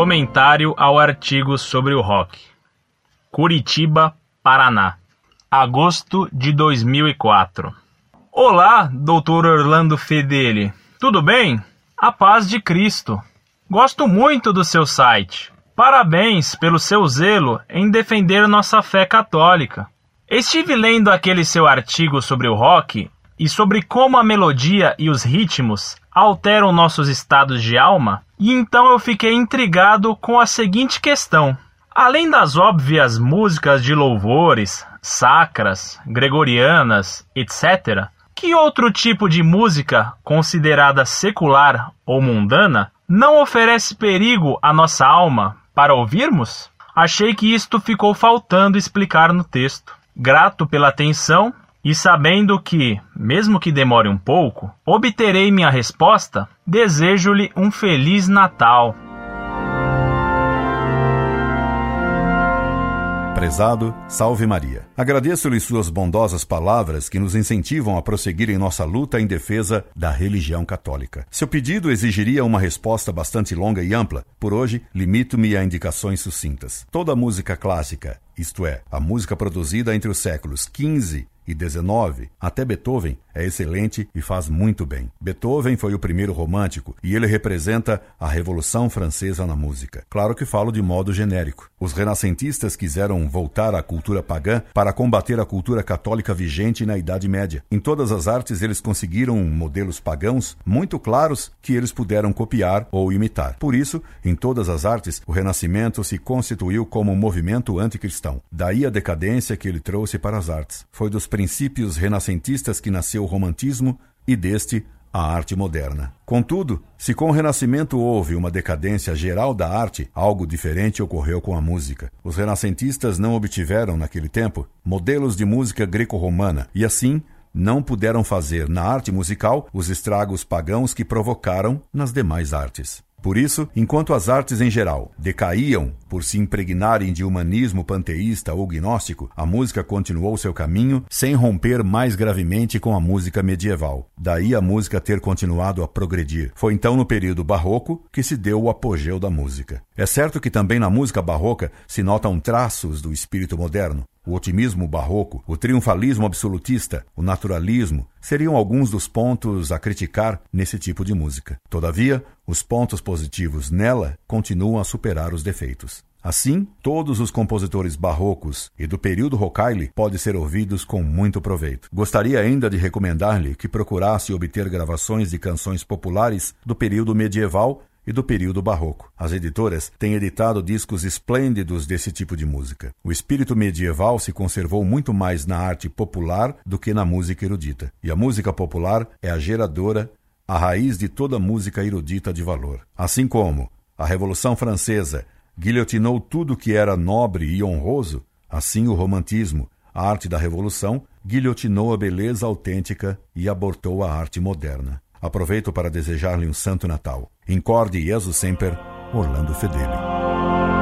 Comentário ao artigo sobre o rock. Curitiba, Paraná. Agosto de 2004. Olá, Dr. Orlando Fedeli. Tudo bem? A paz de Cristo. Gosto muito do seu site. Parabéns pelo seu zelo em defender nossa fé católica. Estive lendo aquele seu artigo sobre o rock e sobre como a melodia e os ritmos alteram nossos estados de alma, e então eu fiquei intrigado com a seguinte questão: além das óbvias músicas de louvores, sacras, gregorianas, etc., que outro tipo de música, considerada secular ou mundana, não oferece perigo à nossa alma para ouvirmos? Achei que isto ficou faltando explicar no texto. Grato pela atenção e sabendo que, mesmo que demore um pouco, obterei minha resposta, desejo-lhe um Feliz Natal. Prezado, salve Maria. Agradeço-lhe suas bondosas palavras que nos incentivam a prosseguir em nossa luta em defesa da religião católica. Seu pedido exigiria uma resposta bastante longa e ampla. Por hoje, limito-me a indicações sucintas. Toda música clássica, isto é, a música produzida entre os séculos XV e 19, até Beethoven, é excelente e faz muito bem. Beethoven foi o primeiro romântico e ele representa a Revolução Francesa na música. Claro que falo de modo genérico. Os renascentistas quiseram voltar à cultura pagã para combater a cultura católica vigente na Idade Média. Em todas as artes, eles conseguiram modelos pagãos muito claros que eles puderam copiar ou imitar. Por isso, em todas as artes, o Renascimento se constituiu como um movimento anticristão. Daí a decadência que ele trouxe para as artes. Foi dos princípios renascentistas que nasceu o romantismo e deste a arte moderna. Contudo, se com o Renascimento houve uma decadência geral da arte, algo diferente ocorreu com a música. Os renascentistas não obtiveram, naquele tempo, modelos de música greco-romana e, assim, não puderam fazer na arte musical os estragos pagãos que provocaram nas demais artes. Por isso, enquanto as artes em geral decaíam por se impregnarem de humanismo panteísta ou gnóstico, a música continuou seu caminho sem romper mais gravemente com a música medieval. Daí a música ter continuado a progredir. Foi então no período barroco que se deu o apogeu da música. É certo que também na música barroca se notam traços do espírito moderno. O otimismo barroco, o triunfalismo absolutista, o naturalismo seriam alguns dos pontos a criticar nesse tipo de música. Todavia, os pontos positivos nela continuam a superar os defeitos. Assim, todos os compositores barrocos e do período Rocaille podem ser ouvidos com muito proveito. Gostaria ainda de recomendar-lhe que procurasse obter gravações de canções populares do período medieval e do período barroco. As editoras têm editado discos esplêndidos desse tipo de música. O espírito medieval se conservou muito mais na arte popular do que na música erudita. E a música popular é a geradora, a raiz de toda música erudita de valor. Assim como a Revolução Francesa guilhotinou tudo que era nobre e honroso, assim o romantismo, a arte da Revolução, guilhotinou a beleza autêntica e abortou a arte moderna. Aproveito para desejar-lhe um Santo Natal. Incorde Jesus Semper, Orlando Fedeli.